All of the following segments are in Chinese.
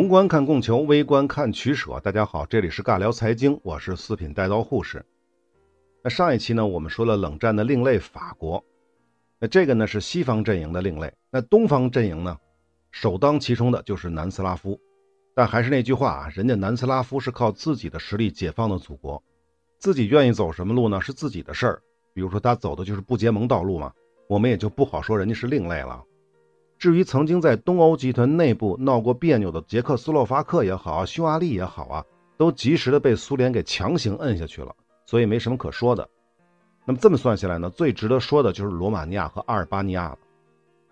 宏观看供求，微观看取舍。大家好，这里是尬聊财经，我是四品带刀护士。那上一期呢，我们说了冷战的另类法国，那这个呢是西方阵营的另类。那东方阵营呢，首当其冲的就是南斯拉夫。但还是那句话啊，人家南斯拉夫是靠自己的实力解放的祖国，自己愿意走什么路呢，是自己的事儿。比如说他走的就是不结盟道路嘛，我们也就不好说人家是另类了。至于曾经在东欧集团内部闹过别扭的捷克斯洛伐克也好啊，匈牙利也好啊，都及时的被苏联给强行摁下去了，所以没什么可说的。那么这么算下来呢，最值得说的就是罗马尼亚和阿尔巴尼亚了。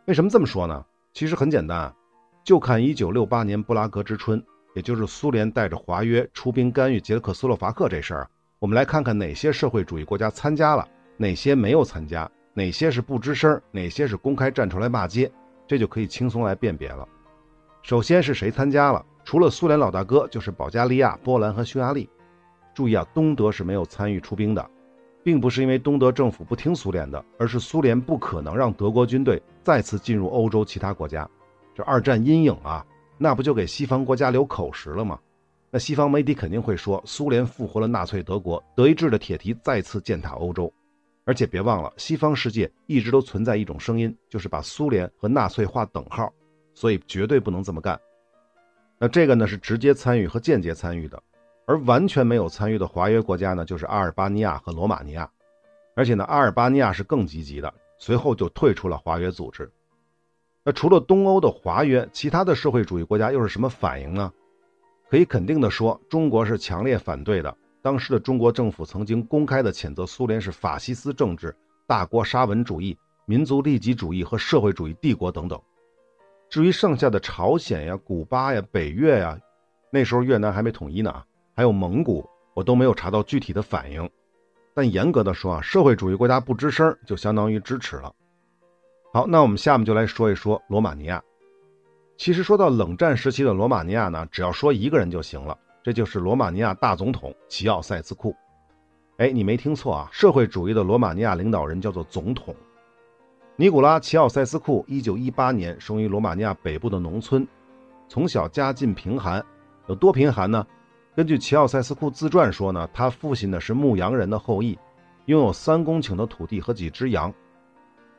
为什么这么说呢？其实很简单，就看1968年布拉格之春，也就是苏联带着华约出兵干预捷克斯洛伐克这事儿，我们来看看哪些社会主义国家参加了，哪些没有参加，哪些是不吱声，哪些是公开站出来骂街。这就可以轻松来辨别了。首先是谁参加了？除了苏联老大哥，就是保加利亚、波兰和匈牙利。注意啊，东德是没有参与出兵的，并不是因为东德政府不听苏联的，而是苏联不可能让德国军队再次进入欧洲其他国家。这二战阴影啊，那不就给西方国家留口实了吗？那西方媒体肯定会说，苏联复活了纳粹德国，德意志的铁蹄再次践踏欧洲。而且别忘了，西方世界一直都存在一种声音，就是把苏联和纳粹划等号，所以绝对不能这么干。那这个呢是直接参与和间接参与的，而完全没有参与的华约国家呢，就是阿尔巴尼亚和罗马尼亚。而且呢，阿尔巴尼亚是更积极的，随后就退出了华约组织。那除了东欧的华约，其他的社会主义国家又是什么反应呢？可以肯定的说，中国是强烈反对的。当时的中国政府曾经公开的谴责苏联是法西斯政治、大国沙文主义、民族利己主义和社会主义帝国等等。至于剩下的朝鲜呀、古巴呀、北越呀，那时候越南还没统一呢，还有蒙古，我都没有查到具体的反应。但严格的说啊，社会主义国家不吱声，就相当于支持了。好，那我们下面就来说一说罗马尼亚。其实说到冷战时期的罗马尼亚呢，只要说一个人就行了。这就是罗马尼亚大总统齐奥塞斯库。哎，你没听错啊，社会主义的罗马尼亚领导人叫做总统尼古拉·齐奥塞斯库。一九一八年生于罗马尼亚北部的农村，从小家境贫寒，有多贫寒呢？根据齐奥塞斯库自传说呢，他父亲呢是牧羊人的后裔，拥有三公顷的土地和几只羊。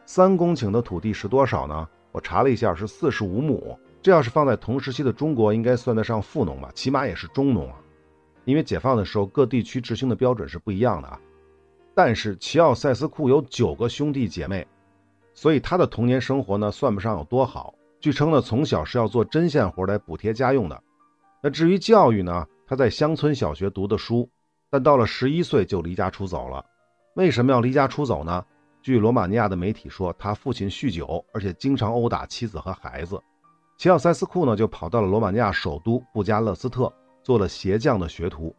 三公顷的土地是多少呢？我查了一下，是四十五亩。这要是放在同时期的中国，应该算得上富农吧，起码也是中农啊。因为解放的时候各地区执行的标准是不一样的啊。但是齐奥塞斯库有九个兄弟姐妹，所以他的童年生活呢算不上有多好。据称呢，从小是要做针线活来补贴家用的。那至于教育呢，他在乡村小学读的书，但到了十一岁就离家出走了。为什么要离家出走呢？据罗马尼亚的媒体说，他父亲酗酒，而且经常殴打妻子和孩子。齐奥塞斯库呢，就跑到了罗马尼亚首都布加勒斯特，做了鞋匠的学徒。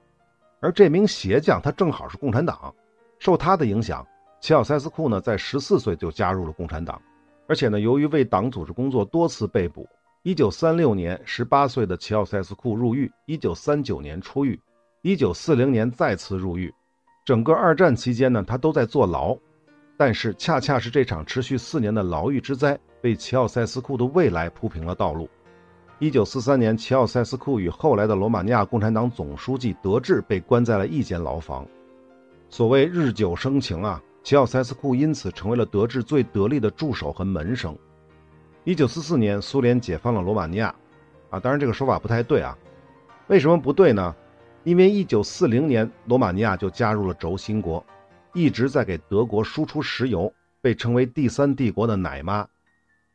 而这名鞋匠他正好是共产党，受他的影响，齐奥塞斯库呢在十四岁就加入了共产党，而且呢由于为党组织工作多次被捕，一九三六年十八岁的齐奥塞斯库入狱，一九三九年出狱，一九四零年再次入狱，整个二战期间呢他都在坐牢，但是恰恰是这场持续四年的牢狱之灾。为齐奥塞斯库的未来铺平了道路。一九四三年，齐奥塞斯库与后来的罗马尼亚共产党总书记德治被关在了一间牢房。所谓日久生情啊，齐奥塞斯库因此成为了德治最得力的助手和门生。一九四四年，苏联解放了罗马尼亚，啊，当然这个说法不太对啊。为什么不对呢？因为一九四零年，罗马尼亚就加入了轴心国，一直在给德国输出石油，被称为第三帝国的奶妈。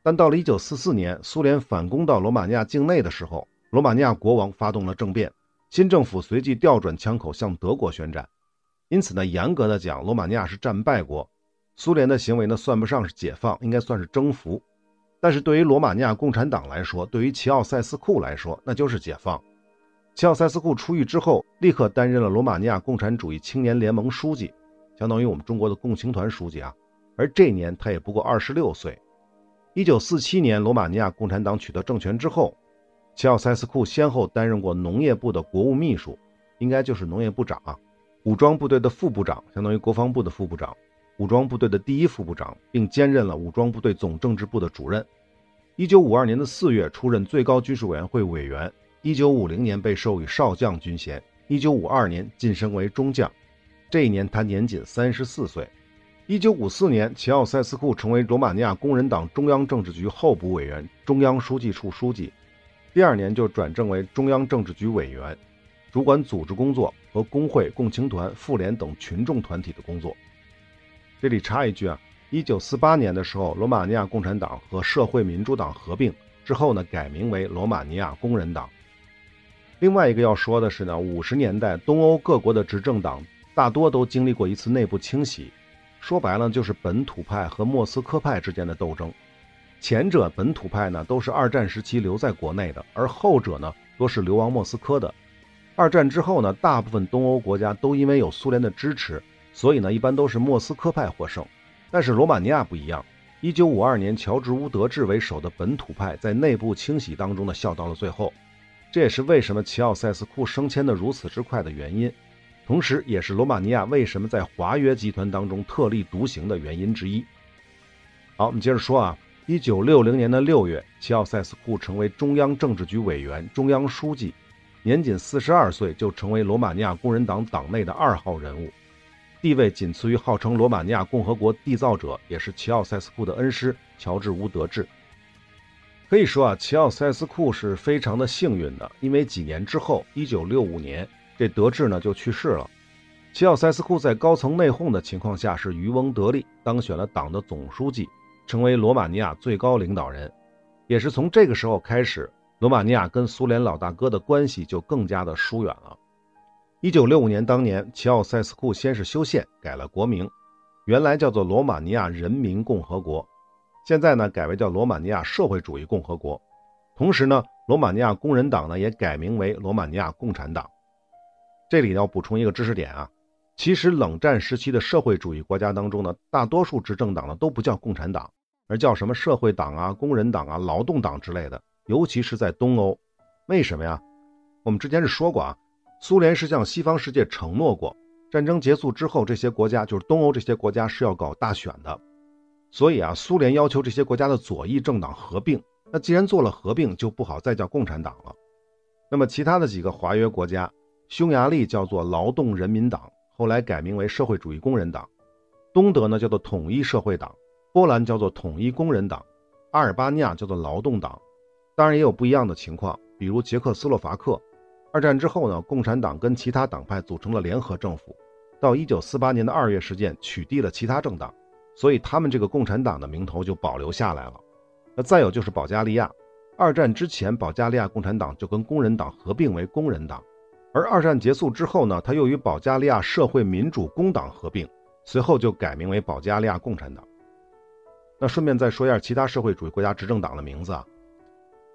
但到了1944年，苏联反攻到罗马尼亚境内的时候，罗马尼亚国王发动了政变，新政府随即调转枪口向德国宣战。因此呢，严格的讲，罗马尼亚是战败国，苏联的行为呢算不上是解放，应该算是征服。但是对于罗马尼亚共产党来说，对于齐奥塞斯库来说，那就是解放。齐奥塞斯库出狱之后，立刻担任了罗马尼亚共产主义青年联盟书记，相当于我们中国的共青团书记啊。而这年他也不过二十六岁。一九四七年，罗马尼亚共产党取得政权之后，齐奥塞斯库先后担任过农业部的国务秘书，应该就是农业部长；武装部队的副部长，相当于国防部的副部长；武装部队的第一副部长，并兼任了武装部队总政治部的主任。一九五二年的四月，出任最高军事委员会委员；一九五零年被授予少将军衔，一九五二年晋升为中将。这一年他年仅三十四岁。一九五四年，齐奥塞斯库成为罗马尼亚工人党中央政治局候补委员、中央书记处书记。第二年就转正为中央政治局委员，主管组织工作和工会、共青团、妇联等群众团体的工作。这里插一句啊，一九四八年的时候，罗马尼亚共产党和社会民主党合并之后呢，改名为罗马尼亚工人党。另外一个要说的是呢，五十年代东欧各国的执政党大多都经历过一次内部清洗。说白了就是本土派和莫斯科派之间的斗争，前者本土派呢都是二战时期留在国内的，而后者呢多是流亡莫斯科的。二战之后呢，大部分东欧国家都因为有苏联的支持，所以呢一般都是莫斯科派获胜。但是罗马尼亚不一样，一九五二年乔治乌德治为首的本土派在内部清洗当中呢笑到了最后，这也是为什么齐奥塞斯库升迁的如此之快的原因。同时，也是罗马尼亚为什么在华约集团当中特立独行的原因之一。好，我们接着说啊，一九六零年的六月，齐奥塞斯库成为中央政治局委员、中央书记，年仅四十二岁就成为罗马尼亚工人党党内的二号人物，地位仅次于号称罗马尼亚共和国缔造者，也是齐奥塞斯库的恩师乔治乌德治。可以说啊，齐奥塞斯库是非常的幸运的，因为几年之后，一九六五年。这德治呢就去世了。齐奥塞斯库在高层内讧的情况下，是渔翁得利，当选了党的总书记，成为罗马尼亚最高领导人。也是从这个时候开始，罗马尼亚跟苏联老大哥的关系就更加的疏远了。一九六五年当年，齐奥塞斯库先是修宪，改了国名，原来叫做罗马尼亚人民共和国，现在呢改为叫罗马尼亚社会主义共和国。同时呢，罗马尼亚工人党呢也改名为罗马尼亚共产党。这里要补充一个知识点啊，其实冷战时期的社会主义国家当中呢，大多数执政党呢都不叫共产党，而叫什么社会党啊、工人党啊、劳动党之类的。尤其是在东欧，为什么呀？我们之前是说过啊，苏联是向西方世界承诺过，战争结束之后，这些国家就是东欧这些国家是要搞大选的，所以啊，苏联要求这些国家的左翼政党合并。那既然做了合并，就不好再叫共产党了。那么其他的几个华约国家。匈牙利叫做劳动人民党，后来改名为社会主义工人党；东德呢叫做统一社会党；波兰叫做统一工人党；阿尔巴尼亚叫做劳动党。当然也有不一样的情况，比如捷克斯洛伐克。二战之后呢，共产党跟其他党派组成了联合政府，到1948年的二月事件取缔了其他政党，所以他们这个共产党的名头就保留下来了。那再有就是保加利亚，二战之前保加利亚共产党就跟工人党合并为工人党。而二战结束之后呢，他又与保加利亚社会民主工党合并，随后就改名为保加利亚共产党。那顺便再说一下其他社会主义国家执政党的名字啊。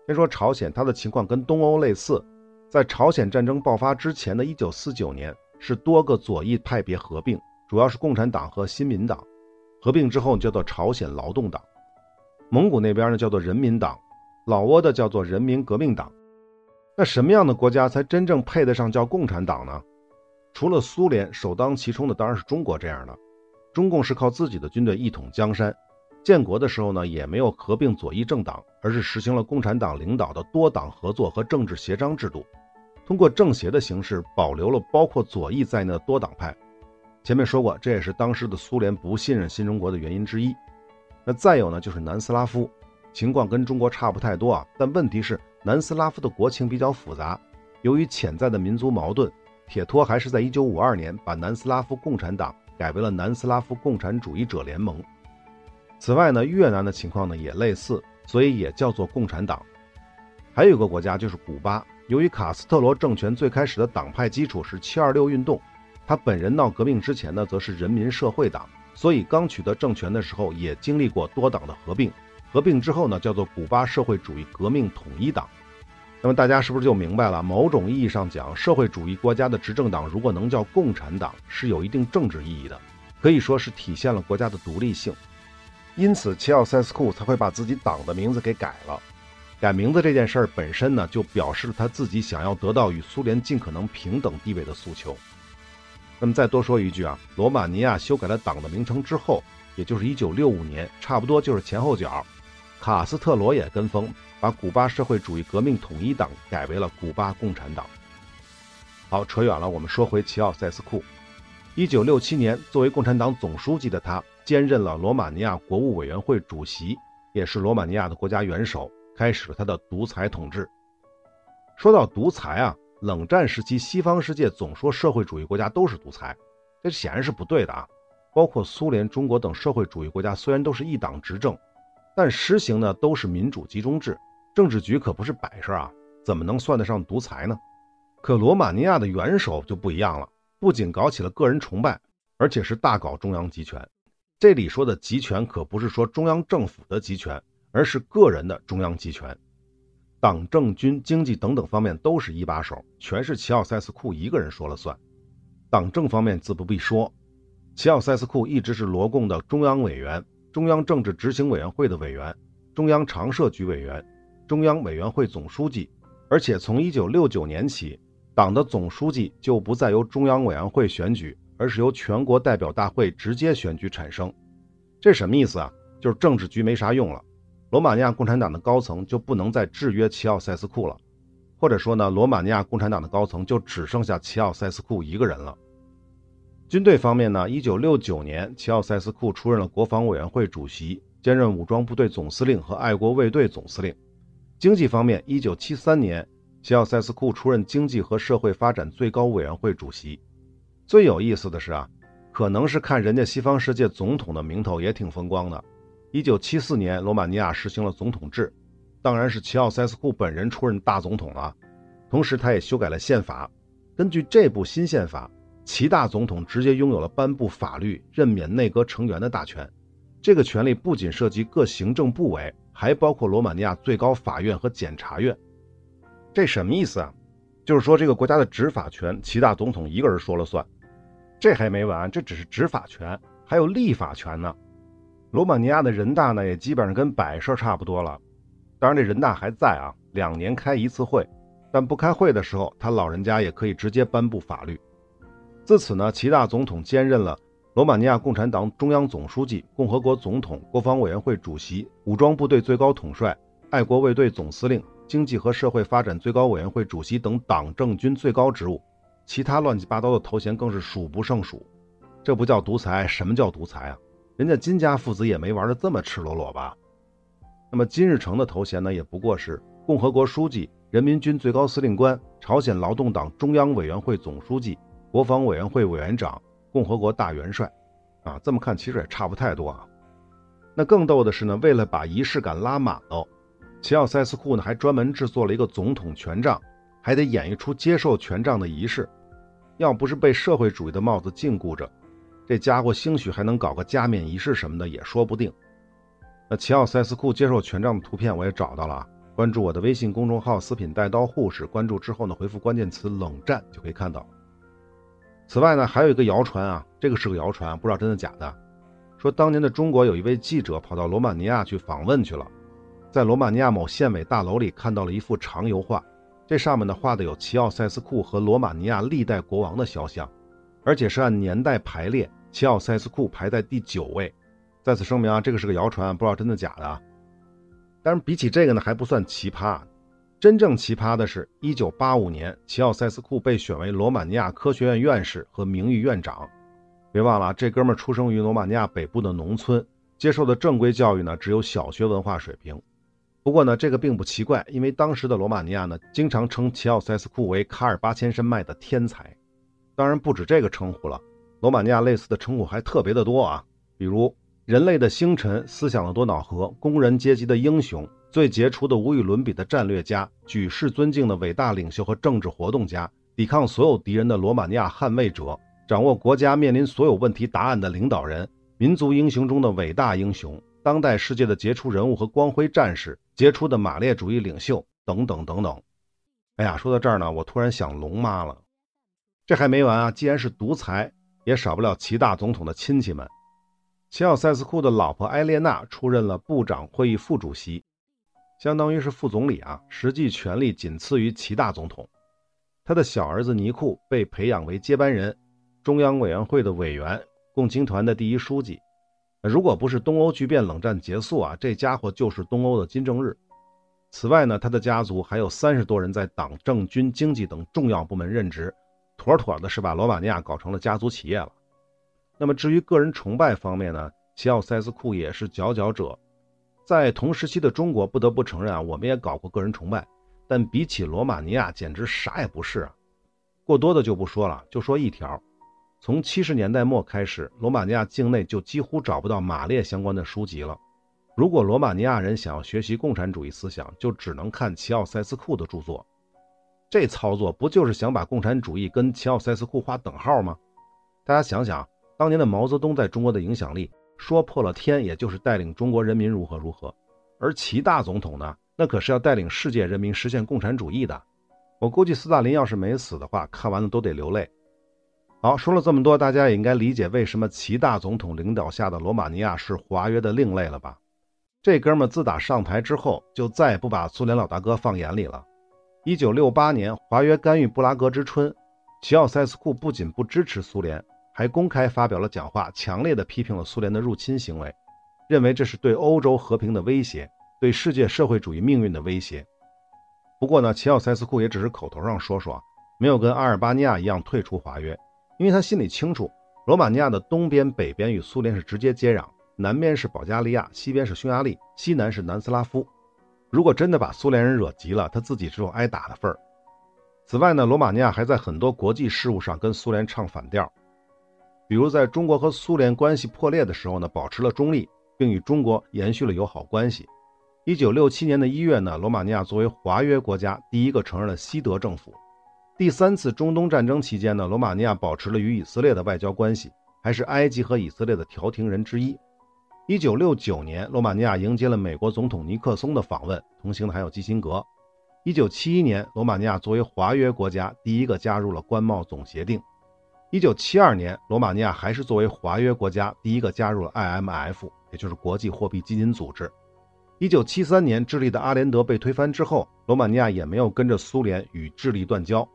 先说朝鲜，它的情况跟东欧类似，在朝鲜战争爆发之前的一九四九年，是多个左翼派别合并，主要是共产党和新民党，合并之后叫做朝鲜劳动党。蒙古那边呢叫做人民党，老挝的叫做人民革命党。那什么样的国家才真正配得上叫共产党呢？除了苏联，首当其冲的当然是中国这样的。中共是靠自己的军队一统江山，建国的时候呢，也没有合并左翼政党，而是实行了共产党领导的多党合作和政治协商制度，通过政协的形式保留了包括左翼在内的多党派。前面说过，这也是当时的苏联不信任新中国的原因之一。那再有呢，就是南斯拉夫，情况跟中国差不太多啊，但问题是。南斯拉夫的国情比较复杂，由于潜在的民族矛盾，铁托还是在1952年把南斯拉夫共产党改为了南斯拉夫共产主义者联盟。此外呢，越南的情况呢也类似，所以也叫做共产党。还有一个国家就是古巴，由于卡斯特罗政权最开始的党派基础是726运动，他本人闹革命之前呢则是人民社会党，所以刚取得政权的时候也经历过多党的合并。合并之后呢，叫做古巴社会主义革命统一党。那么大家是不是就明白了？某种意义上讲，社会主义国家的执政党如果能叫共产党，是有一定政治意义的，可以说是体现了国家的独立性。因此，齐奥塞斯库才会把自己党的名字给改了。改名字这件事儿本身呢，就表示了他自己想要得到与苏联尽可能平等地位的诉求。那么再多说一句啊，罗马尼亚修改了党的名称之后，也就是1965年，差不多就是前后脚。卡斯特罗也跟风，把古巴社会主义革命统一党改为了古巴共产党。好，扯远了，我们说回齐奥塞斯库。一九六七年，作为共产党总书记的他，兼任了罗马尼亚国务委员会主席，也是罗马尼亚的国家元首，开始了他的独裁统治。说到独裁啊，冷战时期西方世界总说社会主义国家都是独裁，这显然是不对的啊。包括苏联、中国等社会主义国家，虽然都是一党执政。但实行的都是民主集中制，政治局可不是摆设啊，怎么能算得上独裁呢？可罗马尼亚的元首就不一样了，不仅搞起了个人崇拜，而且是大搞中央集权。这里说的集权可不是说中央政府的集权，而是个人的中央集权，党政军经济等等方面都是一把手，全是齐奥塞斯库一个人说了算。党政方面自不必说，齐奥塞斯库一直是罗共的中央委员。中央政治执行委员会的委员，中央常设局委员，中央委员会总书记，而且从一九六九年起，党的总书记就不再由中央委员会选举，而是由全国代表大会直接选举产生。这什么意思啊？就是政治局没啥用了，罗马尼亚共产党的高层就不能再制约齐奥塞斯库了，或者说呢，罗马尼亚共产党的高层就只剩下齐奥塞斯库一个人了。军队方面呢？一九六九年，齐奥塞斯库出任了国防委员会主席，兼任武装部队总司令和爱国卫队总司令。经济方面，一九七三年，齐奥塞斯库出任经济和社会发展最高委员会主席。最有意思的是啊，可能是看人家西方世界总统的名头也挺风光的。一九七四年，罗马尼亚实行了总统制，当然是齐奥塞斯库本人出任大总统了。同时，他也修改了宪法，根据这部新宪法。齐大总统直接拥有了颁布法律、任免内阁成员的大权，这个权力不仅涉及各行政部委，还包括罗马尼亚最高法院和检察院。这什么意思啊？就是说这个国家的执法权，齐大总统一个人说了算。这还没完，这只是执法权，还有立法权呢。罗马尼亚的人大呢，也基本上跟摆设差不多了。当然，这人大还在啊，两年开一次会，但不开会的时候，他老人家也可以直接颁布法律。自此呢，齐大总统兼任了罗马尼亚共产党中央总书记、共和国总统、国防委员会主席、武装部队最高统帅、爱国卫队总司令、经济和社会发展最高委员会主席等党政军最高职务，其他乱七八糟的头衔更是数不胜数。这不叫独裁，什么叫独裁啊？人家金家父子也没玩的这么赤裸裸吧？那么金日成的头衔呢，也不过是共和国书记、人民军最高司令官、朝鲜劳动党中央委员会总书记。国防委员会委员长、共和国大元帅，啊，这么看其实也差不太多啊。那更逗的是呢，为了把仪式感拉满喽，齐奥塞斯库呢还专门制作了一个总统权杖，还得演绎出接受权杖的仪式。要不是被社会主义的帽子禁锢着，这家伙兴许还能搞个加冕仪式什么的也说不定。那齐奥塞斯库接受权杖的图片我也找到了啊，关注我的微信公众号“四品带刀护士”，关注之后呢，回复关键词“冷战”就可以看到。此外呢，还有一个谣传啊，这个是个谣传，不知道真的假的。说当年的中国有一位记者跑到罗马尼亚去访问去了，在罗马尼亚某县委大楼里看到了一幅长油画，这上面呢画的有齐奥塞斯库和罗马尼亚历代国王的肖像，而且是按年代排列，齐奥塞斯库排在第九位。在此声明啊，这个是个谣传，不知道真的假的。但是比起这个呢，还不算奇葩。真正奇葩的是，一九八五年，齐奥塞斯库被选为罗马尼亚科学院院士和名誉院长。别忘了，这哥们出生于罗马尼亚北部的农村，接受的正规教育呢只有小学文化水平。不过呢，这个并不奇怪，因为当时的罗马尼亚呢经常称齐奥塞斯库为卡尔巴千山脉的天才。当然不止这个称呼了，罗马尼亚类似的称呼还特别的多啊，比如人类的星辰、思想的多瑙河、工人阶级的英雄。最杰出的、无与伦比的战略家，举世尊敬的伟大领袖和政治活动家，抵抗所有敌人的罗马尼亚捍卫者，掌握国家面临所有问题答案的领导人，民族英雄中的伟大英雄，当代世界的杰出人物和光辉战士，杰出的马列主义领袖等等等等。哎呀，说到这儿呢，我突然想龙妈了。这还没完啊！既然是独裁，也少不了齐大总统的亲戚们。齐奥塞斯库的老婆埃列娜出任了部长会议副主席。相当于是副总理啊，实际权力仅次于齐大总统。他的小儿子尼库被培养为接班人，中央委员会的委员，共青团的第一书记。如果不是东欧剧变冷战结束啊，这家伙就是东欧的金正日。此外呢，他的家族还有三十多人在党政军经济等重要部门任职，妥妥的是把罗马尼亚搞成了家族企业了。那么至于个人崇拜方面呢，齐奥塞斯库也是佼佼者。在同时期的中国，不得不承认啊，我们也搞过个人崇拜，但比起罗马尼亚，简直啥也不是啊。过多的就不说了，就说一条：从七十年代末开始，罗马尼亚境内就几乎找不到马列相关的书籍了。如果罗马尼亚人想要学习共产主义思想，就只能看齐奥塞斯库的著作。这操作不就是想把共产主义跟齐奥塞斯库划等号吗？大家想想，当年的毛泽东在中国的影响力，说破了天，也就是带领中国人民如何如何。而齐大总统呢，那可是要带领世界人民实现共产主义的。我估计斯大林要是没死的话，看完了都得流泪。好，说了这么多，大家也应该理解为什么齐大总统领导下的罗马尼亚是华约的另类了吧？这哥们自打上台之后，就再也不把苏联老大哥放眼里了。一九六八年，华约干预布拉格之春，齐奥塞斯库不仅不支持苏联，还公开发表了讲话，强烈的批评了苏联的入侵行为，认为这是对欧洲和平的威胁，对世界社会主义命运的威胁。不过呢，齐奥塞斯库也只是口头上说说，没有跟阿尔巴尼亚一样退出华约，因为他心里清楚，罗马尼亚的东边、北边与苏联是直接接壤。南边是保加利亚，西边是匈牙利，西南是南斯拉夫。如果真的把苏联人惹急了，他自己只有挨打的份儿。此外呢，罗马尼亚还在很多国际事务上跟苏联唱反调，比如在中国和苏联关系破裂的时候呢，保持了中立，并与中国延续了友好关系。一九六七年的一月呢，罗马尼亚作为华约国家，第一个承认了西德政府。第三次中东战争期间呢，罗马尼亚保持了与以色列的外交关系，还是埃及和以色列的调停人之一。一九六九年，罗马尼亚迎接了美国总统尼克松的访问，同行的还有基辛格。一九七一年，罗马尼亚作为华约国家，第一个加入了关贸总协定。一九七二年，罗马尼亚还是作为华约国家，第一个加入了 IMF，也就是国际货币基金组织。一九七三年，智利的阿连德被推翻之后，罗马尼亚也没有跟着苏联与智利断交。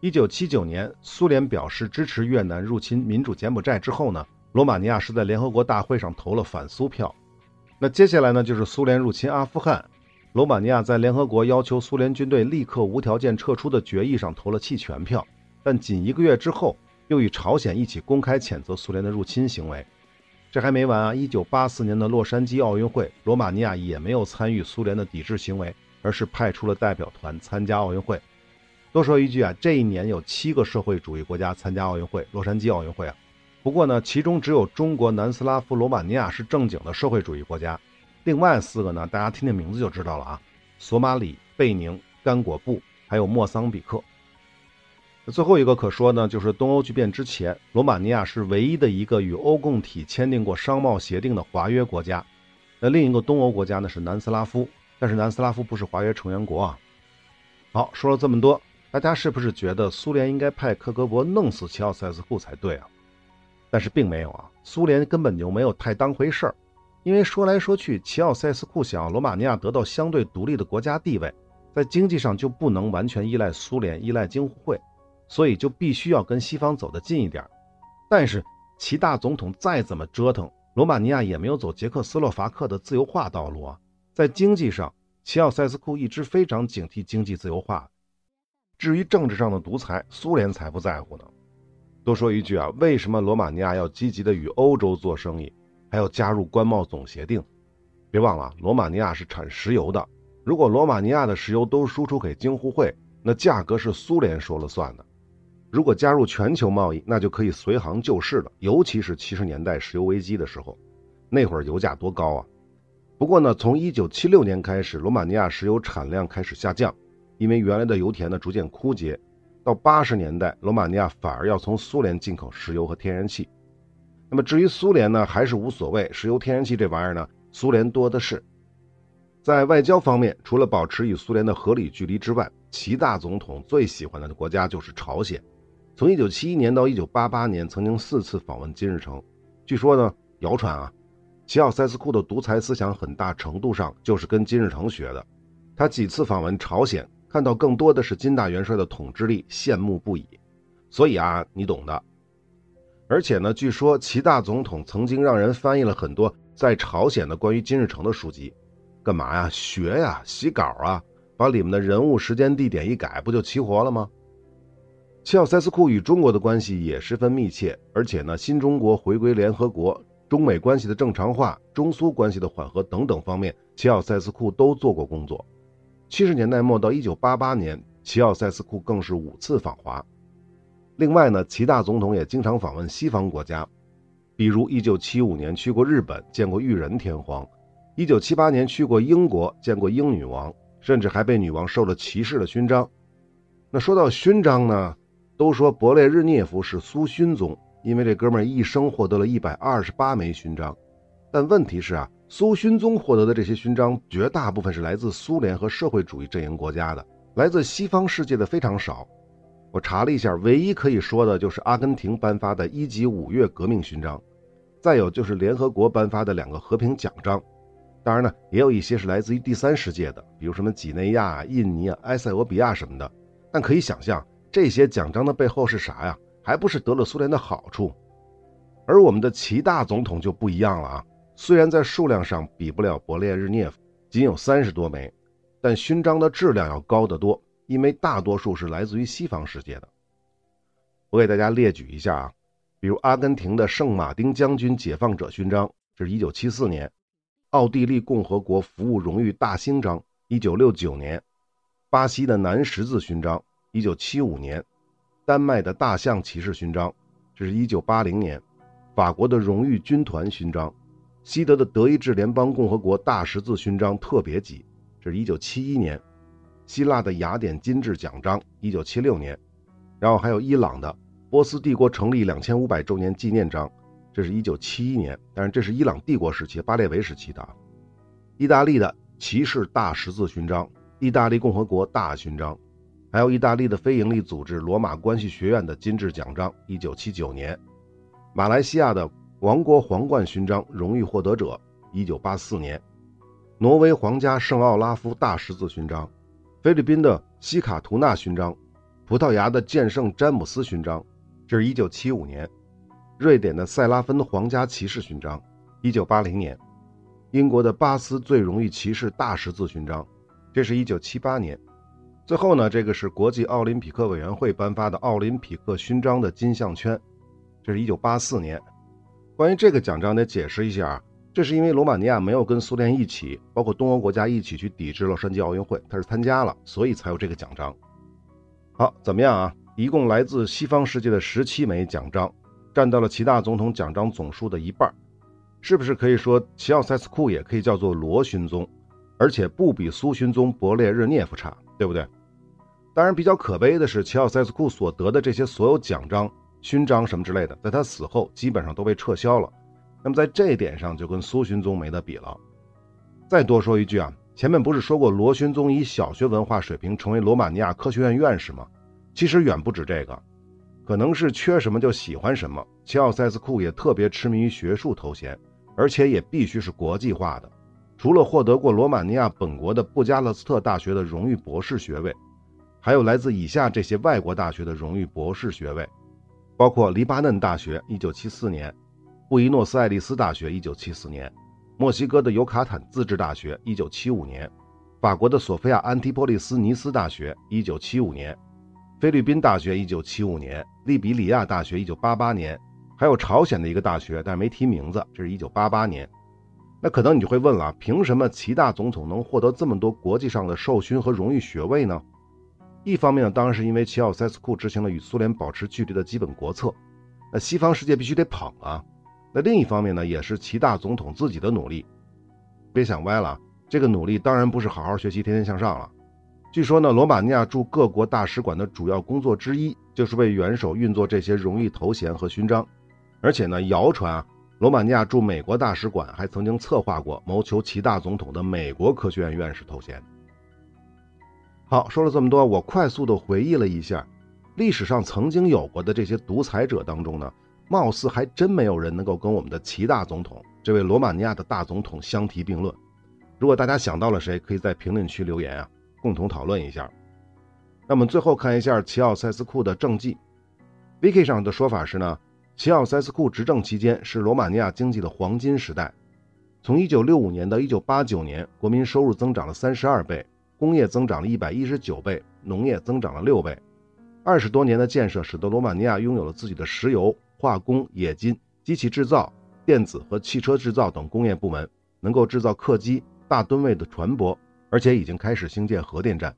一九七九年，苏联表示支持越南入侵民主柬埔寨之后呢？罗马尼亚是在联合国大会上投了反苏票，那接下来呢就是苏联入侵阿富汗，罗马尼亚在联合国要求苏联军队立刻无条件撤出的决议上投了弃权票，但仅一个月之后又与朝鲜一起公开谴责苏联的入侵行为。这还没完啊！一九八四年的洛杉矶奥运会，罗马尼亚也没有参与苏联的抵制行为，而是派出了代表团参加奥运会。多说一句啊，这一年有七个社会主义国家参加奥运会，洛杉矶奥运会啊。不过呢，其中只有中国南斯拉夫罗马尼亚是正经的社会主义国家，另外四个呢，大家听听名字就知道了啊：索马里、贝宁、刚果布，还有莫桑比克。最后一个可说呢，就是东欧剧变之前，罗马尼亚是唯一的一个与欧共体签订过商贸协定的华约国家。那另一个东欧国家呢是南斯拉夫，但是南斯拉夫不是华约成员国啊。好，说了这么多，大家是不是觉得苏联应该派克格勃弄死齐奥塞斯库才对啊？但是并没有啊，苏联根本就没有太当回事儿，因为说来说去，齐奥塞斯库想要罗马尼亚得到相对独立的国家地位，在经济上就不能完全依赖苏联、依赖京沪会，所以就必须要跟西方走得近一点。但是齐大总统再怎么折腾，罗马尼亚也没有走捷克斯洛伐克的自由化道路啊。在经济上，齐奥塞斯库一直非常警惕经济自由化，至于政治上的独裁，苏联才不在乎呢。多说一句啊，为什么罗马尼亚要积极的与欧洲做生意，还要加入关贸总协定？别忘了，罗马尼亚是产石油的。如果罗马尼亚的石油都输出给京沪会，那价格是苏联说了算的。如果加入全球贸易，那就可以随行就市了。尤其是七十年代石油危机的时候，那会儿油价多高啊！不过呢，从一九七六年开始，罗马尼亚石油产量开始下降，因为原来的油田呢逐渐枯竭。到八十年代，罗马尼亚反而要从苏联进口石油和天然气。那么至于苏联呢，还是无所谓，石油、天然气这玩意儿呢，苏联多的是。在外交方面，除了保持与苏联的合理距离之外，齐大总统最喜欢的国家就是朝鲜。从一九七一年到一九八八年，曾经四次访问金日成。据说呢，谣传啊，齐奥塞斯库的独裁思想很大程度上就是跟金日成学的。他几次访问朝鲜。看到更多的是金大元帅的统治力，羡慕不已。所以啊，你懂的。而且呢，据说齐大总统曾经让人翻译了很多在朝鲜的关于金日成的书籍，干嘛呀？学呀，洗稿啊，把里面的人物、时间、地点一改，不就齐活了吗？齐奥塞斯库与中国的关系也十分密切，而且呢，新中国回归联合国、中美关系的正常化、中苏关系的缓和等等方面，齐奥塞斯库都做过工作。七十年代末到一九八八年，齐奥塞斯库更是五次访华。另外呢，齐大总统也经常访问西方国家，比如1975年去过日本，见过裕仁天皇；1978年去过英国，见过英女王，甚至还被女王授了骑士的勋章。那说到勋章呢，都说勃列日涅夫是苏勋宗，因为这哥们儿一生获得了一百二十八枚勋章。但问题是啊，苏勋宗获得的这些勋章，绝大部分是来自苏联和社会主义阵营国家的，来自西方世界的非常少。我查了一下，唯一可以说的就是阿根廷颁发的一级五月革命勋章，再有就是联合国颁发的两个和平奖章。当然呢，也有一些是来自于第三世界的，比如什么几内亚、印尼、埃塞俄比亚什么的。但可以想象，这些奖章的背后是啥呀？还不是得了苏联的好处？而我们的齐大总统就不一样了啊！虽然在数量上比不了勃列日涅夫，仅有三十多枚，但勋章的质量要高得多。因为大多数是来自于西方世界的，我给大家列举一下啊，比如阿根廷的圣马丁将军解放者勋章，这是一九七四年；奥地利共和国服务荣誉大勋章，一九六九年；巴西的南十字勋章，一九七五年；丹麦的大象骑士勋章，这是一九八零年；法国的荣誉军团勋章；西德的德意志联邦共和国大十字勋章特别级，这是一九七一年。希腊的雅典金质奖章，一九七六年，然后还有伊朗的波斯帝国成立两千五百周年纪念章，这是一九七一年，但是这是伊朗帝国时期巴列维时期的。意大利的骑士大十字勋章，意大利共和国大勋章，还有意大利的非营利组织罗马关系学院的金质奖章，一九七九年，马来西亚的王国皇冠勋章荣誉获得者，一九八四年，挪威皇家圣奥拉夫大十字勋章。菲律宾的西卡图纳勋章，葡萄牙的剑圣詹姆斯勋章，这是一九七五年；瑞典的塞拉芬皇家骑士勋章，一九八零年；英国的巴斯最荣誉骑士大十字勋章，这是一九七八年。最后呢，这个是国际奥林匹克委员会颁发的奥林匹克勋章的金项圈，这是一九八四年。关于这个奖章，得解释一下。这是因为罗马尼亚没有跟苏联一起，包括东欧国家一起去抵制洛杉矶奥运会，他是参加了，所以才有这个奖章。好，怎么样啊？一共来自西方世界的十七枚奖章，占到了齐大总统奖章总数的一半，是不是可以说齐奥塞斯库也可以叫做罗勋宗，而且不比苏勋宗勃列日涅夫差，对不对？当然，比较可悲的是，齐奥塞斯库所得的这些所有奖章、勋章什么之类的，在他死后基本上都被撤销了。那么在这一点上就跟苏勋宗没得比了。再多说一句啊，前面不是说过罗勋宗以小学文化水平成为罗马尼亚科学院院士吗？其实远不止这个，可能是缺什么就喜欢什么。齐奥塞斯库也特别痴迷于学术头衔，而且也必须是国际化的。除了获得过罗马尼亚本国的布加勒斯特大学的荣誉博士学位，还有来自以下这些外国大学的荣誉博士学位，包括黎巴嫩大学，1974年。布宜诺斯艾利斯大学，一九七四年；墨西哥的尤卡坦自治大学，一九七五年；法国的索菲亚安提波利斯尼斯大学，一九七五年；菲律宾大学，一九七五年；利比里亚大学，一九八八年；还有朝鲜的一个大学，但没提名字，这是一九八八年。那可能你就会问了，凭什么齐大总统能获得这么多国际上的授勋和荣誉学位呢？一方面呢，当然是因为齐奥塞斯库执行了与苏联保持距离的基本国策，那西方世界必须得捧啊。那另一方面呢，也是齐大总统自己的努力。别想歪了，这个努力当然不是好好学习、天天向上了。据说呢，罗马尼亚驻各国大使馆的主要工作之一，就是为元首运作这些荣誉头衔和勋章。而且呢，谣传啊，罗马尼亚驻美国大使馆还曾经策划过谋求齐大总统的美国科学院院士头衔。好，说了这么多，我快速的回忆了一下，历史上曾经有过的这些独裁者当中呢。貌似还真没有人能够跟我们的齐大总统这位罗马尼亚的大总统相提并论。如果大家想到了谁，可以在评论区留言啊，共同讨论一下。那我们最后看一下齐奥塞斯库的政绩。Wiki 上的说法是呢，齐奥塞斯库执政期间是罗马尼亚经济的黄金时代。从1965年到1989年，国民收入增长了32倍，工业增长了119倍，农业增长了6倍。二十多年的建设使得罗马尼亚拥有了自己的石油、化工、冶金、机器制造、电子和汽车制造等工业部门，能够制造客机、大吨位的船舶，而且已经开始兴建核电站。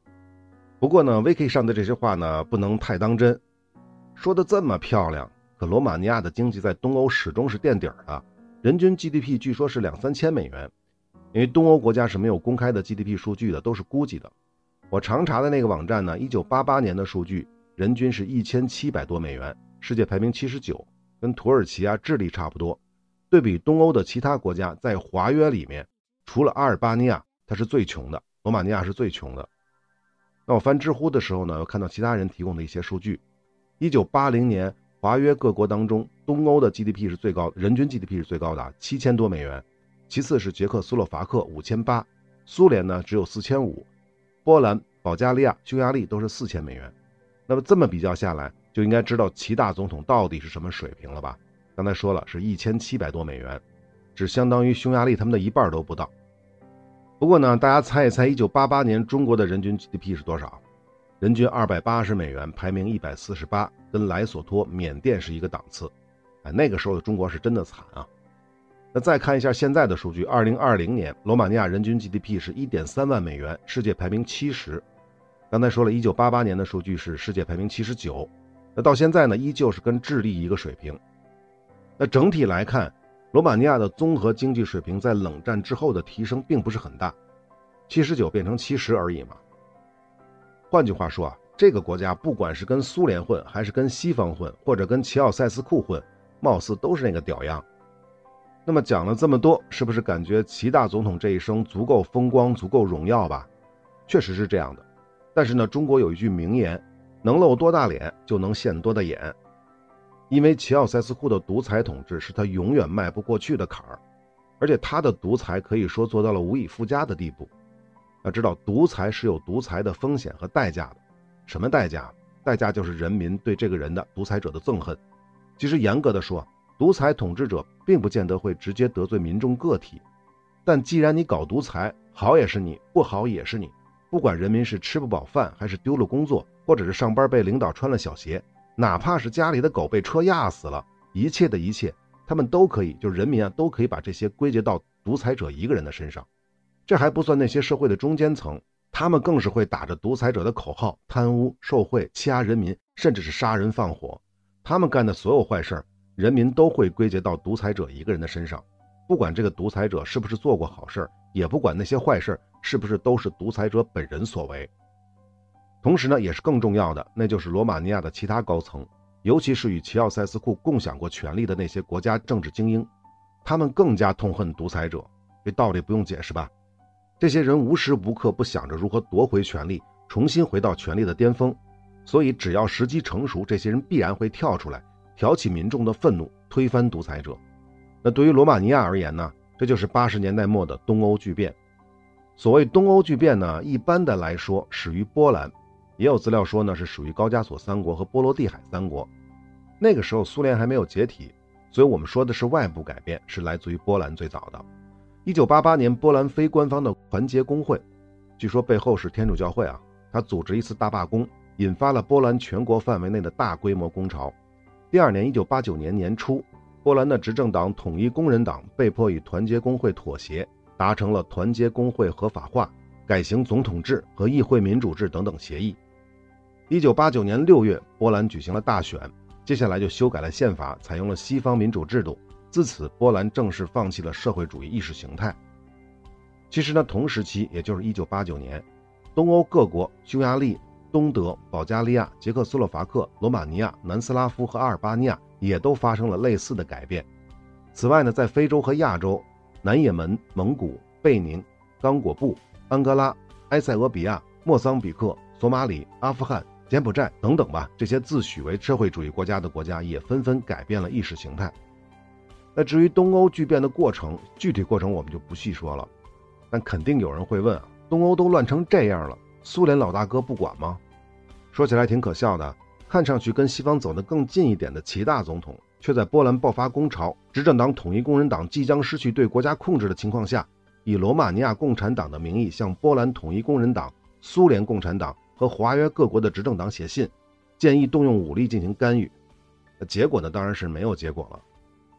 不过呢，Vicky 上的这些话呢，不能太当真。说的这么漂亮，罗马尼亚的经济在东欧始终是垫底的。人均 GDP 据说是两三千美元，因为东欧国家是没有公开的 GDP 数据的，都是估计的。我常查的那个网站呢，一九八八年的数据，人均是一千七百多美元，世界排名七十九，跟土耳其啊、智利差不多。对比东欧的其他国家，在华约里面，除了阿尔巴尼亚，它是最穷的，罗马尼亚是最穷的。那我翻知乎的时候呢，又看到其他人提供的一些数据，一九八零年。华约各国当中，东欧的 GDP 是最高，人均 GDP 是最高的，七千多美元。其次是捷克斯洛伐克五千八，苏联呢只有四千五，波兰、保加利亚、匈牙利都是四千美元。那么这么比较下来，就应该知道齐大总统到底是什么水平了吧？刚才说了是一千七百多美元，只相当于匈牙利他们的一半都不到。不过呢，大家猜一猜，一九八八年中国的人均 GDP 是多少？人均二百八十美元，排名一百四十八，跟莱索托、缅甸是一个档次。哎，那个时候的中国是真的惨啊。那再看一下现在的数据，二零二零年罗马尼亚人均 GDP 是一点三万美元，世界排名七十。刚才说了一九八八年的数据是世界排名七十九，那到现在呢，依旧是跟智利一个水平。那整体来看，罗马尼亚的综合经济水平在冷战之后的提升并不是很大，七十九变成七十而已嘛。换句话说啊，这个国家不管是跟苏联混，还是跟西方混，或者跟齐奥塞斯库混，貌似都是那个屌样。那么讲了这么多，是不是感觉齐大总统这一生足够风光、足够荣耀吧？确实是这样的。但是呢，中国有一句名言：能露多大脸，就能现多大眼。因为齐奥塞斯库的独裁统治是他永远迈不过去的坎儿，而且他的独裁可以说做到了无以复加的地步。要知道，独裁是有独裁的风险和代价的。什么代价？代价就是人民对这个人的独裁者的憎恨。其实严格的说，独裁统治者并不见得会直接得罪民众个体，但既然你搞独裁，好也是你，不好也是你。不管人民是吃不饱饭，还是丢了工作，或者是上班被领导穿了小鞋，哪怕是家里的狗被车压死了，一切的一切，他们都可以，就人民啊，都可以把这些归结到独裁者一个人的身上。这还不算那些社会的中间层，他们更是会打着独裁者的口号贪污受贿、欺压人民，甚至是杀人放火。他们干的所有坏事儿，人民都会归结到独裁者一个人的身上。不管这个独裁者是不是做过好事儿，也不管那些坏事儿是不是都是独裁者本人所为。同时呢，也是更重要的，那就是罗马尼亚的其他高层，尤其是与齐奥塞斯库共享过权力的那些国家政治精英，他们更加痛恨独裁者。这道理不用解释吧？这些人无时无刻不想着如何夺回权力，重新回到权力的巅峰，所以只要时机成熟，这些人必然会跳出来，挑起民众的愤怒，推翻独裁者。那对于罗马尼亚而言呢？这就是八十年代末的东欧巨变。所谓东欧巨变呢，一般的来说始于波兰，也有资料说呢是属于高加索三国和波罗的海三国。那个时候苏联还没有解体，所以我们说的是外部改变，是来自于波兰最早的。一九八八年，波兰非官方的团结工会，据说背后是天主教会啊，他组织一次大罢工，引发了波兰全国范围内的大规模工潮。第二年，一九八九年年初，波兰的执政党统一工人党被迫与团结工会妥协，达成了团结工会合法化、改行总统制和议会民主制等等协议。一九八九年六月，波兰举行了大选，接下来就修改了宪法，采用了西方民主制度。自此，波兰正式放弃了社会主义意识形态。其实呢，同时期，也就是一九八九年，东欧各国——匈牙利、东德、保加利亚、捷克斯洛伐克、罗马尼亚、南斯拉夫和阿尔巴尼亚也都发生了类似的改变。此外呢，在非洲和亚洲，南也门、蒙古、贝宁、刚果布、安哥拉、埃塞俄比亚、莫桑比克、索马里、阿富汗、柬埔寨等等吧，这些自诩为社会主义国家的国家也纷纷改变了意识形态。那至于东欧巨变的过程，具体过程我们就不细说了。但肯定有人会问啊，东欧都乱成这样了，苏联老大哥不管吗？说起来挺可笑的，看上去跟西方走得更近一点的齐大总统，却在波兰爆发工潮，执政党统一工人党即将失去对国家控制的情况下，以罗马尼亚共产党的名义向波兰统一工人党、苏联共产党和华约各国的执政党写信，建议动用武力进行干预。结果呢，当然是没有结果了。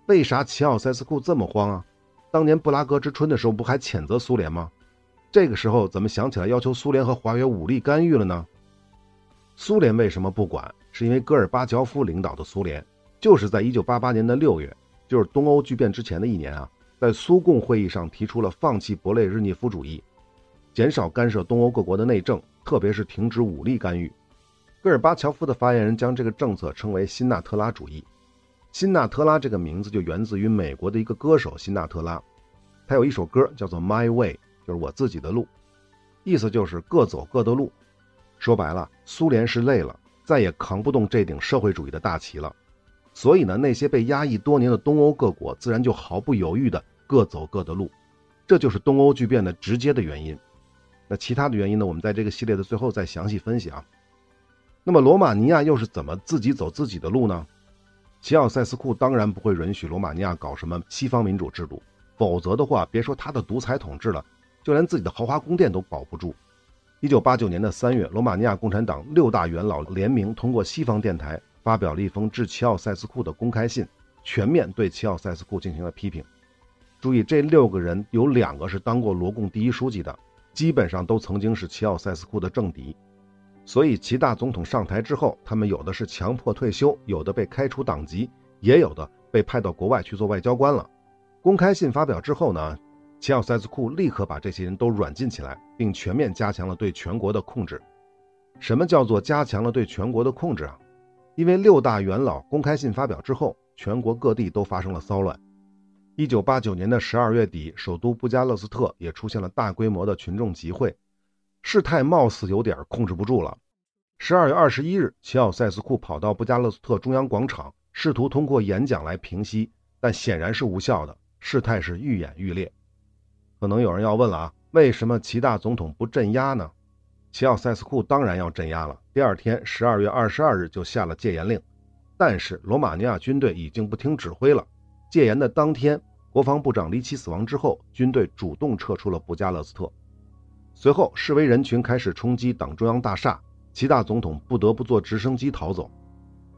为啥齐奥塞斯库这么慌啊？当年布拉格之春的时候，不还谴责苏联吗？这个时候怎么想起来要求苏联和华约武力干预了呢？苏联为什么不管？是因为戈尔巴乔夫领导的苏联，就是在1988年的六月，就是东欧剧变之前的一年啊，在苏共会议上提出了放弃勃列日涅夫主义，减少干涉东欧各国的内政，特别是停止武力干预。戈尔巴乔夫的发言人将这个政策称为“新纳特拉主义”。辛纳特拉这个名字就源自于美国的一个歌手辛纳特拉，他有一首歌叫做《My Way》。就是我自己的路，意思就是各走各的路。说白了，苏联是累了，再也扛不动这顶社会主义的大旗了。所以呢，那些被压抑多年的东欧各国自然就毫不犹豫的各走各的路。这就是东欧剧变的直接的原因。那其他的原因呢？我们在这个系列的最后再详细分析啊。那么罗马尼亚又是怎么自己走自己的路呢？齐奥塞斯库当然不会允许罗马尼亚搞什么西方民主制度，否则的话，别说他的独裁统治了。就连自己的豪华宫殿都保不住。一九八九年的三月，罗马尼亚共产党六大元老联名通过西方电台发表了一封致齐奥塞斯库的公开信，全面对齐奥塞斯库进行了批评。注意，这六个人有两个是当过罗共第一书记的，基本上都曾经是齐奥塞斯库的政敌。所以，齐大总统上台之后，他们有的是强迫退休，有的被开除党籍，也有的被派到国外去做外交官了。公开信发表之后呢？齐奥塞斯库立刻把这些人都软禁起来，并全面加强了对全国的控制。什么叫做加强了对全国的控制啊？因为六大元老公开信发表之后，全国各地都发生了骚乱。一九八九年的十二月底，首都布加勒斯特也出现了大规模的群众集会，事态貌似有点控制不住了。十二月二十一日，齐奥塞斯库跑到布加勒斯特中央广场，试图通过演讲来平息，但显然是无效的，事态是愈演愈烈。可能有人要问了啊，为什么齐大总统不镇压呢？齐奥塞斯库当然要镇压了。第二天，十二月二十二日就下了戒严令，但是罗马尼亚军队已经不听指挥了。戒严的当天，国防部长离奇死亡之后，军队主动撤出了布加勒斯特。随后，示威人群开始冲击党中央大厦，齐大总统不得不坐直升机逃走。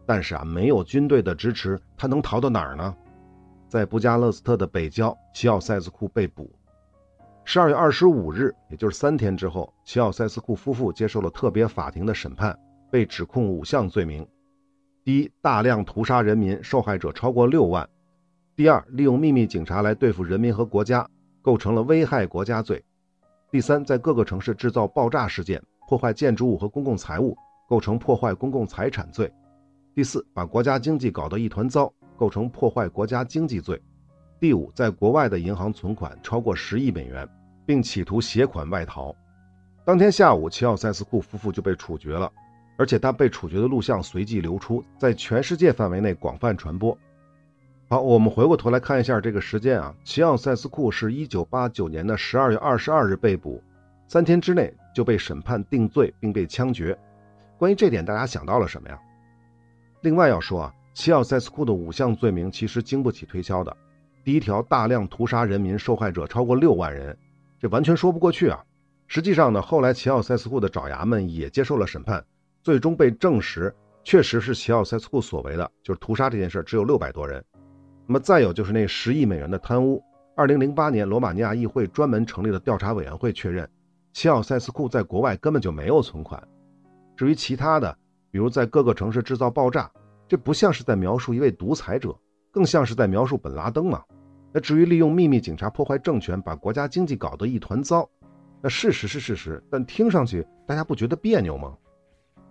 但是啊，没有军队的支持，他能逃到哪儿呢？在布加勒斯特的北郊，齐奥塞斯库被捕。十二月二十五日，也就是三天之后，齐奥塞斯库夫妇接受了特别法庭的审判，被指控五项罪名：第一，大量屠杀人民，受害者超过六万；第二，利用秘密警察来对付人民和国家，构成了危害国家罪；第三，在各个城市制造爆炸事件，破坏建筑物和公共财物，构成破坏公共财产罪；第四，把国家经济搞得一团糟，构成破坏国家经济罪；第五，在国外的银行存款超过十亿美元。并企图携款外逃。当天下午，齐奥塞斯库夫妇就被处决了，而且他被处决的录像随即流出，在全世界范围内广泛传播。好，我们回过头来看一下这个时间啊，齐奥塞斯库是一九八九年的十二月二十二日被捕，三天之内就被审判定罪，并被枪决。关于这点，大家想到了什么呀？另外要说啊，齐奥塞斯库的五项罪名其实经不起推敲的。第一条，大量屠杀人民，受害者超过六万人。这完全说不过去啊！实际上呢，后来齐奥塞斯库的爪牙们也接受了审判，最终被证实确实是齐奥塞斯库所为的，就是屠杀这件事只有六百多人。那么再有就是那十亿美元的贪污，二零零八年罗马尼亚议会专门成立了调查委员会确认，齐奥塞斯库在国外根本就没有存款。至于其他的，比如在各个城市制造爆炸，这不像是在描述一位独裁者，更像是在描述本拉登嘛。那至于利用秘密警察破坏政权，把国家经济搞得一团糟，那事实是事实，但听上去大家不觉得别扭吗？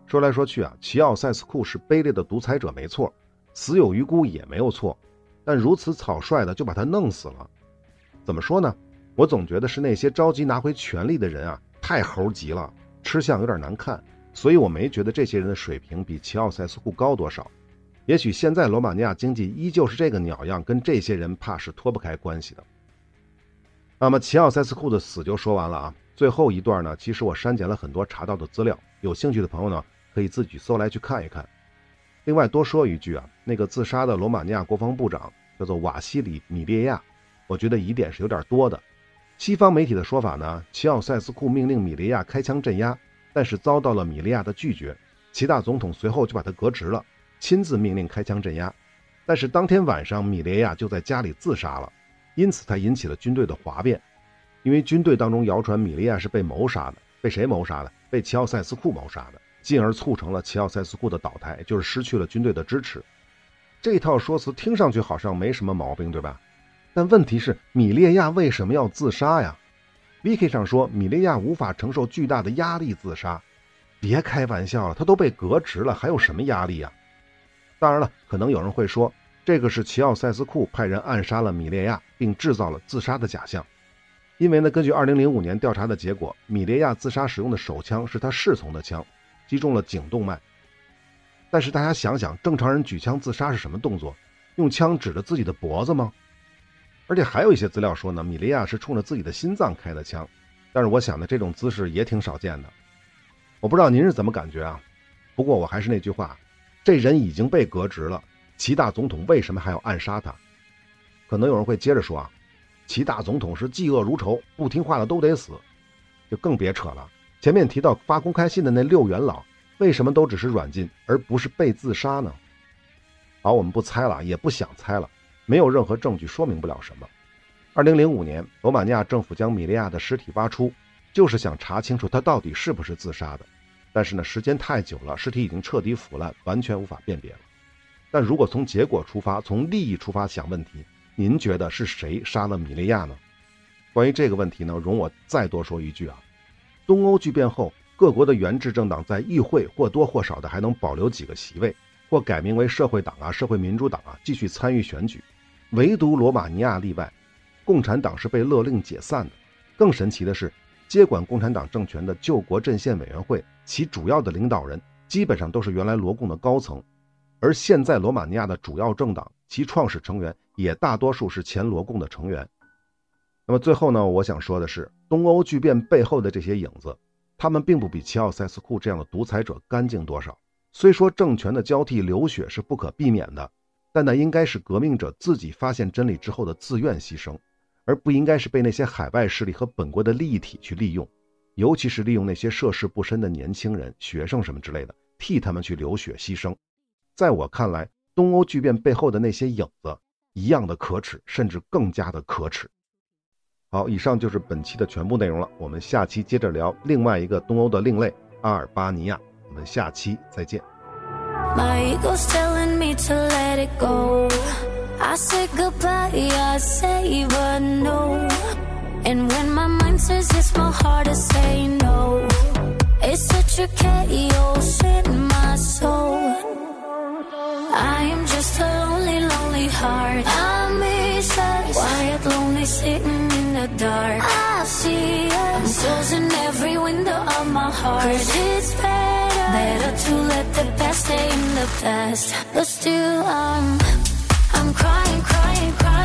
说来说去啊，齐奥塞斯库是卑劣的独裁者没错，死有余辜也没有错，但如此草率的就把他弄死了，怎么说呢？我总觉得是那些着急拿回权力的人啊，太猴急了，吃相有点难看，所以我没觉得这些人的水平比齐奥塞斯库高多少。也许现在罗马尼亚经济依旧是这个鸟样，跟这些人怕是脱不开关系的。那么齐奥塞斯库的死就说完了啊，最后一段呢，其实我删减了很多查到的资料，有兴趣的朋友呢可以自己搜来去看一看。另外多说一句啊，那个自杀的罗马尼亚国防部长叫做瓦西里米列亚，我觉得疑点是有点多的。西方媒体的说法呢，齐奥塞斯库命令米利亚开枪镇压，但是遭到了米利亚的拒绝，齐大总统随后就把他革职了，亲自命令开枪镇压。但是当天晚上米利亚就在家里自杀了，因此才引起了军队的哗变，因为军队当中谣传米利亚是被谋杀的，被谁谋杀的？被齐奥塞斯库谋杀的。进而促成了齐奥塞斯库的倒台，就是失去了军队的支持。这套说辞听上去好像没什么毛病，对吧？但问题是，米列亚为什么要自杀呀？Wiki 上说，米列亚无法承受巨大的压力自杀。别开玩笑了，他都被革职了，还有什么压力呀？当然了，可能有人会说，这个是齐奥塞斯库派人暗杀了米列亚，并制造了自杀的假象。因为呢，根据2005年调查的结果，米列亚自杀使用的手枪是他侍从的枪。击中了颈动脉，但是大家想想，正常人举枪自杀是什么动作？用枪指着自己的脖子吗？而且还有一些资料说呢，米利亚是冲着自己的心脏开的枪，但是我想呢，这种姿势也挺少见的。我不知道您是怎么感觉啊？不过我还是那句话，这人已经被革职了，齐大总统为什么还要暗杀他？可能有人会接着说啊，齐大总统是嫉恶如仇，不听话的都得死，就更别扯了。前面提到发公开信的那六元老，为什么都只是软禁，而不是被自杀呢？好，我们不猜了，也不想猜了，没有任何证据说明不了什么。二零零五年，罗马尼亚政府将米利亚的尸体挖出，就是想查清楚他到底是不是自杀的。但是呢，时间太久了，尸体已经彻底腐烂，完全无法辨别了。但如果从结果出发，从利益出发想问题，您觉得是谁杀了米利亚呢？关于这个问题呢，容我再多说一句啊。东欧剧变后，各国的原制政党在议会或多或少的还能保留几个席位，或改名为社会党啊、社会民主党啊，继续参与选举。唯独罗马尼亚例外，共产党是被勒令解散的。更神奇的是，接管共产党政权的救国阵线委员会，其主要的领导人基本上都是原来罗共的高层，而现在罗马尼亚的主要政党，其创始成员也大多数是前罗共的成员。那么最后呢，我想说的是，东欧剧变背后的这些影子，他们并不比齐奥塞斯库这样的独裁者干净多少。虽说政权的交替流血是不可避免的，但那应该是革命者自己发现真理之后的自愿牺牲，而不应该是被那些海外势力和本国的利益体去利用，尤其是利用那些涉世不深的年轻人、学生什么之类的，替他们去流血牺牲。在我看来，东欧剧变背后的那些影子，一样的可耻，甚至更加的可耻。好，以上就是本期的全部内容了。我们下期接着聊另外一个东欧的另类——阿尔巴尼亚。我们下期再见。Dark. I see us. Closing every window of my heart. Cause it's better, better to let the past stay in the past. But still, I'm, I'm crying, crying, crying.